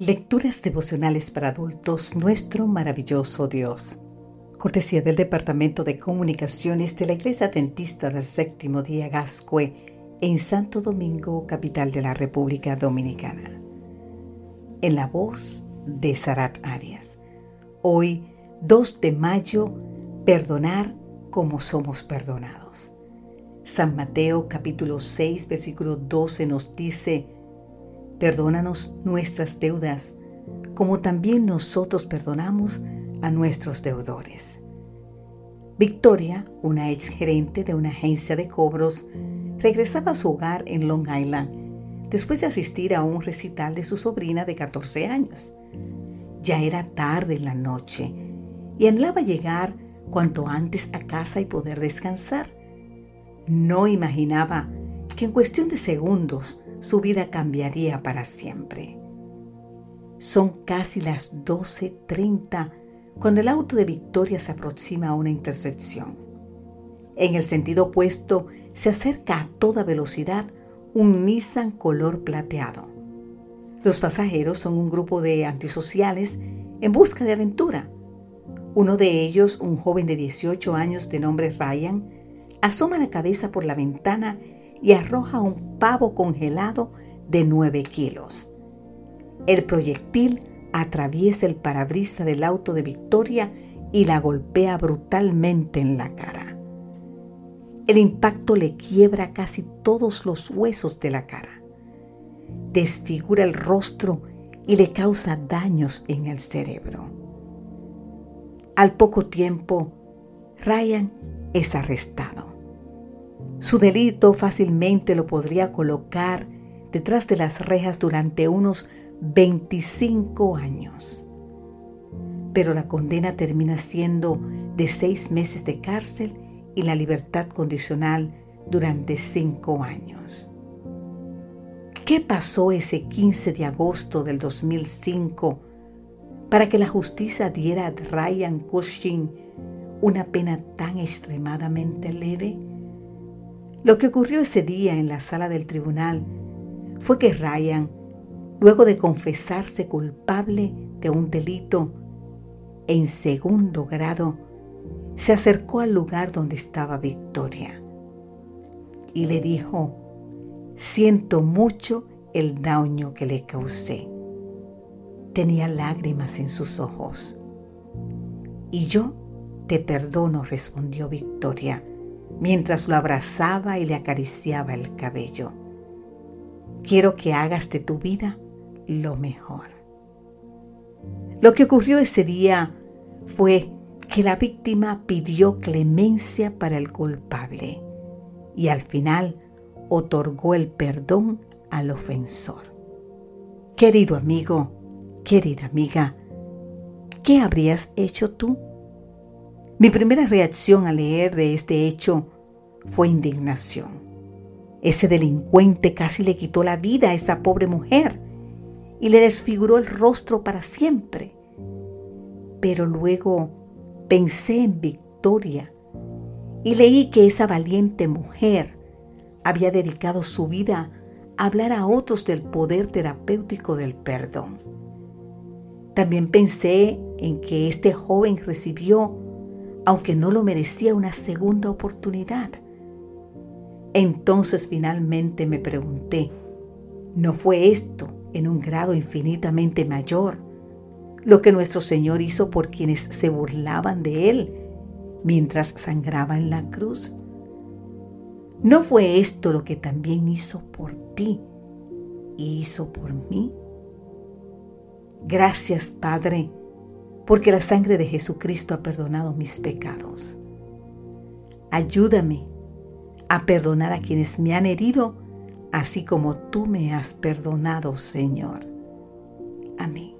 Lecturas devocionales para adultos, nuestro maravilloso Dios. Cortesía del Departamento de Comunicaciones de la Iglesia Adventista del Séptimo Día Gascue en Santo Domingo, capital de la República Dominicana. En la voz de Sarat Arias. Hoy, 2 de mayo, perdonar como somos perdonados. San Mateo capítulo 6, versículo 12 nos dice, Perdónanos nuestras deudas, como también nosotros perdonamos a nuestros deudores. Victoria, una ex gerente de una agencia de cobros, regresaba a su hogar en Long Island después de asistir a un recital de su sobrina de 14 años. Ya era tarde en la noche y anhelaba llegar cuanto antes a casa y poder descansar. No imaginaba que en cuestión de segundos su vida cambiaría para siempre. Son casi las 12.30 cuando el auto de Victoria se aproxima a una intersección. En el sentido opuesto se acerca a toda velocidad un Nissan color plateado. Los pasajeros son un grupo de antisociales en busca de aventura. Uno de ellos, un joven de 18 años de nombre Ryan, asoma la cabeza por la ventana y arroja un pavo congelado de 9 kilos. El proyectil atraviesa el parabrisa del auto de Victoria y la golpea brutalmente en la cara. El impacto le quiebra casi todos los huesos de la cara, desfigura el rostro y le causa daños en el cerebro. Al poco tiempo, Ryan es arrestado. Su delito fácilmente lo podría colocar detrás de las rejas durante unos 25 años. Pero la condena termina siendo de seis meses de cárcel y la libertad condicional durante cinco años. ¿Qué pasó ese 15 de agosto del 2005 para que la justicia diera a Ryan Cushing una pena tan extremadamente leve? Lo que ocurrió ese día en la sala del tribunal fue que Ryan, luego de confesarse culpable de un delito en segundo grado, se acercó al lugar donde estaba Victoria y le dijo, siento mucho el daño que le causé. Tenía lágrimas en sus ojos. Y yo te perdono, respondió Victoria mientras lo abrazaba y le acariciaba el cabello. Quiero que hagas de tu vida lo mejor. Lo que ocurrió ese día fue que la víctima pidió clemencia para el culpable y al final otorgó el perdón al ofensor. Querido amigo, querida amiga, ¿qué habrías hecho tú? Mi primera reacción al leer de este hecho fue indignación. Ese delincuente casi le quitó la vida a esa pobre mujer y le desfiguró el rostro para siempre. Pero luego pensé en Victoria y leí que esa valiente mujer había dedicado su vida a hablar a otros del poder terapéutico del perdón. También pensé en que este joven recibió aunque no lo merecía una segunda oportunidad. Entonces finalmente me pregunté, ¿no fue esto en un grado infinitamente mayor lo que nuestro Señor hizo por quienes se burlaban de Él mientras sangraba en la cruz? ¿No fue esto lo que también hizo por ti y hizo por mí? Gracias, Padre, porque la sangre de Jesucristo ha perdonado mis pecados. Ayúdame a perdonar a quienes me han herido, así como tú me has perdonado, Señor. Amén.